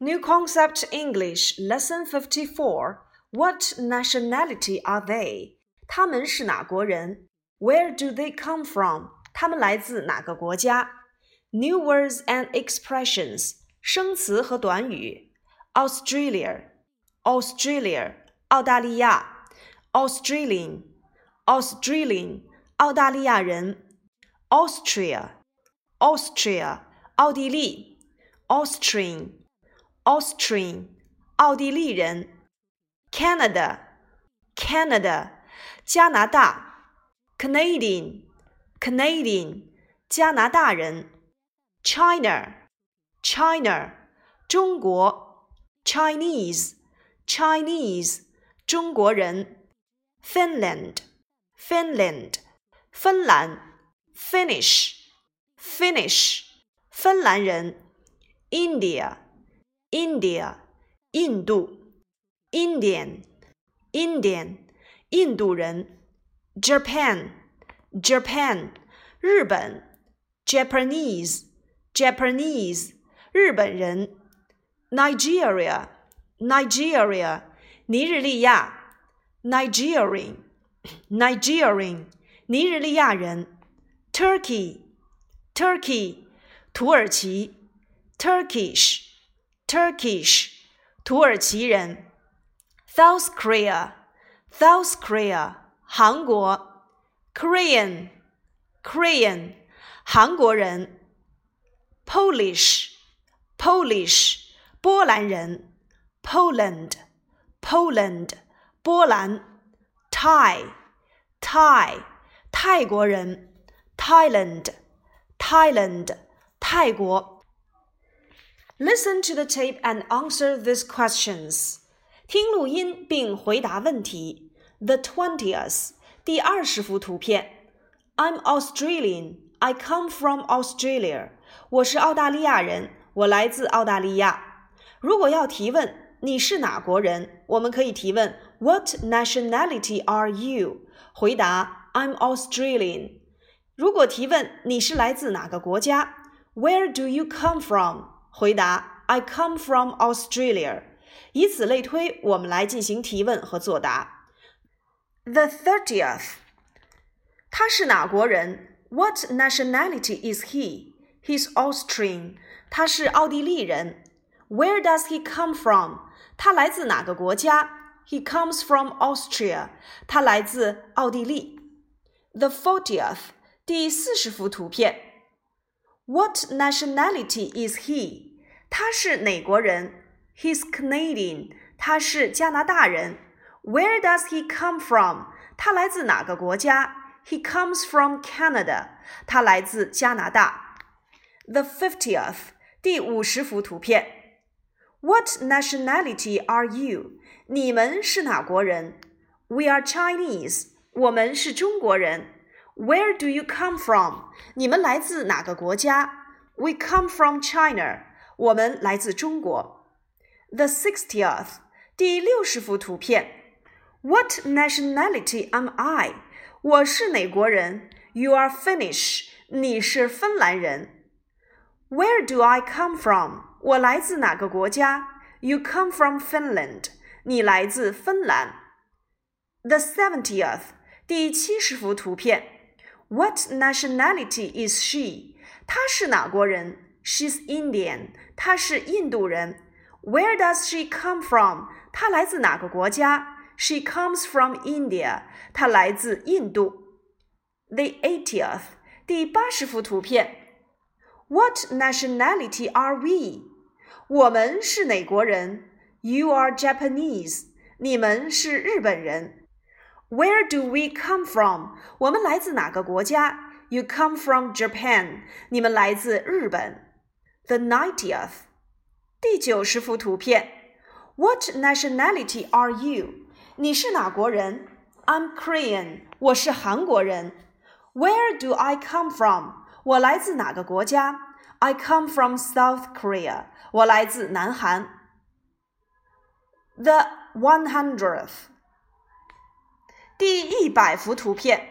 New Concept English Lesson Fifty Four. What nationality are they? 他们是哪国人？Where do they come from? 他们来自哪个国家？New words and expressions. 生词和短语。Australia, Australia, 澳大利亚。Australian, Australian, 澳大利亚人。Austria, Austria, 奥地利。Austrian Austrian，奥地利人；Canada，Canada，加拿大；Canadian，Canadian，加拿大人；China，China，中国；Chinese，Chinese，中国人；Finland，Finland，芬兰；Finnish，Finnish，芬兰人；India。 India，印度；Indian，Indian，印度人；Japan，Japan，日本；Japanese，Japanese，日本人；Nigeria，Nigeria，尼日利亚；Nigerian，Nigerian，尼日利亚人；Turkey，Turkey，土耳其；Turkish。 Turkish，土耳其人；South Korea，South Korea，韩国；Korean，Korean，韩国人；Polish，Polish，波兰人；Poland，Poland，波兰；Thai，Thai，泰国人；Thailand，Thailand，泰国。 Listen to the tape and answer these questions. 听录音并回答问题。The twentieth，第二十幅图片。I'm Australian. I come from Australia. 我是澳大利亚人，我来自澳大利亚。如果要提问你是哪国人，我们可以提问 What nationality are you？回答 I'm Australian。如果提问你是来自哪个国家，Where do you come from？ 回答：I come from Australia。以此类推，我们来进行提问和作答。The thirtieth，他是哪国人？What nationality is he? He's Austrian。他是奥地利人。Where does he come from? 他来自哪个国家？He comes from Austria。他来自奥地利。The fortieth，第四十幅图片。 What nationality is he? 他是哪国人？He's Canadian. 他是加拿大人。Where does he come from? 他来自哪个国家？He comes from Canada. 他来自加拿大。The fiftieth. 第五十幅图片。What nationality are you? 你们是哪国人？We are Chinese. 我们是中国人。 where do you come from？你们来自哪个国家？We come from China。我们来自中国。The sixtieth，第六十幅图片。What nationality am I？我是哪国人？You are Finnish。你是芬兰人。Where do I come from？我来自哪个国家？You come from Finland。你来自芬兰。The seventieth，第七十幅图片。 what nationality is she? 她是哪国人？She's Indian. 她是印度人。Where does she come from? 她来自哪个国家？She comes from India. 她来自印度。The eightieth，第八十幅图片。What nationality are we? 我们是哪国人？You are Japanese. 你们是日本人。 where do we come from？我们来自哪个国家？You come from Japan。你们来自日本。The ninetieth，第九十幅图片。What nationality are you？你是哪国人？I'm Korean。我是韩国人。Where do I come from？我来自哪个国家？I come from South Korea。我来自南韩。The one hundredth。 第一百幅图片。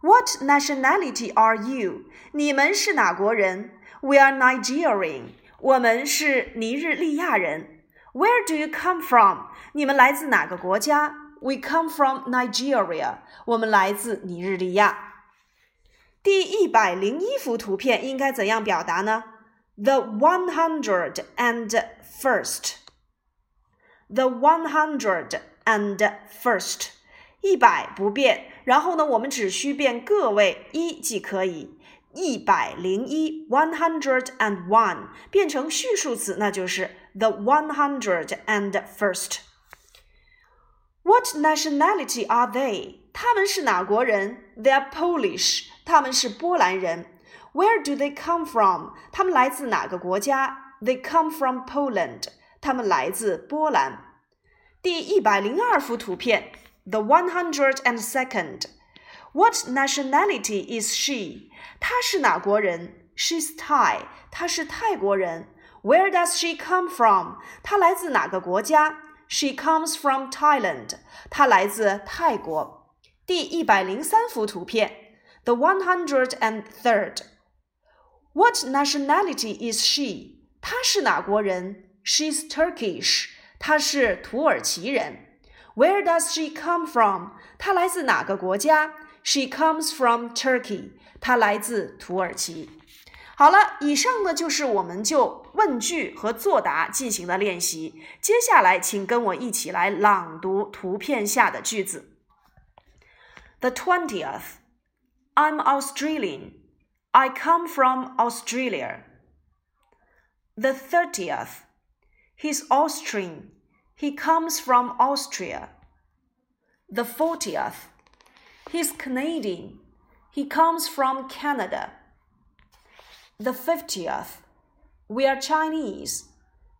What nationality are you？你们是哪国人？We are Nigerian。 我们是尼日利亚人。Where do you come from？你们来自哪个国家？We come from Nigeria。我们来自尼日利亚。第一百零一幅图片应该怎样表达呢？The one hundred and first。The one hundred and first。 一百不变，然后呢，我们只需变个位一即可以。一百零一，one hundred and one，变成序数词，那就是 the one hundred and first。What nationality are they？他们是哪国人？They are Polish。他们是波兰人。Where do they come from？他们来自哪个国家？They come from Poland。他们来自波兰。第一百零二幅图片 ，the one hundred and second。What nationality is she？她是哪国人？She's Thai。她是泰国人。Where does she come from？她来自哪个国家？She comes from Thailand。她来自泰国。第一百零三幅图片，the one hundred and third。What nationality is she？她是哪国人？She's Turkish。她是土耳其人。 Where does she come from？她来自哪个国家？She comes from Turkey. 她来自土耳其。好了，以上呢就是我们就问句和作答进行的练习。接下来，请跟我一起来朗读图片下的句子。The twentieth, I'm Australian. I come from Australia. The thirtieth, he's Austrian. He comes from Austria. The fortieth. He's Canadian. He comes from Canada. The 50th. We are Chinese.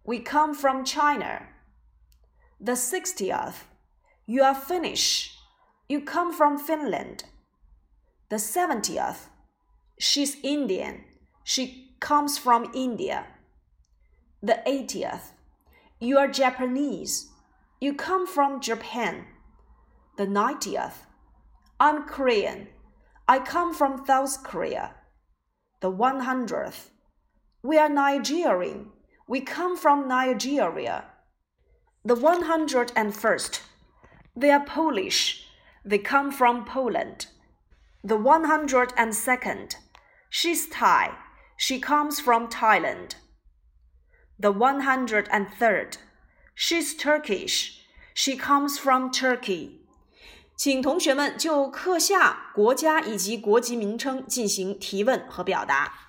We come from China. The 60th. You are Finnish. You come from Finland. The 70th. She's Indian. She comes from India. The 80th. You are Japanese. You come from Japan. The 90th. I'm Korean. I come from South Korea. The 100th. We are Nigerian. We come from Nigeria. The 101st. They are Polish. They come from Poland. The 102nd. She's Thai. She comes from Thailand. The one hundred and third. She's Turkish. She comes from Turkey. 请同学们就课下国家以及国籍名称进行提问和表达。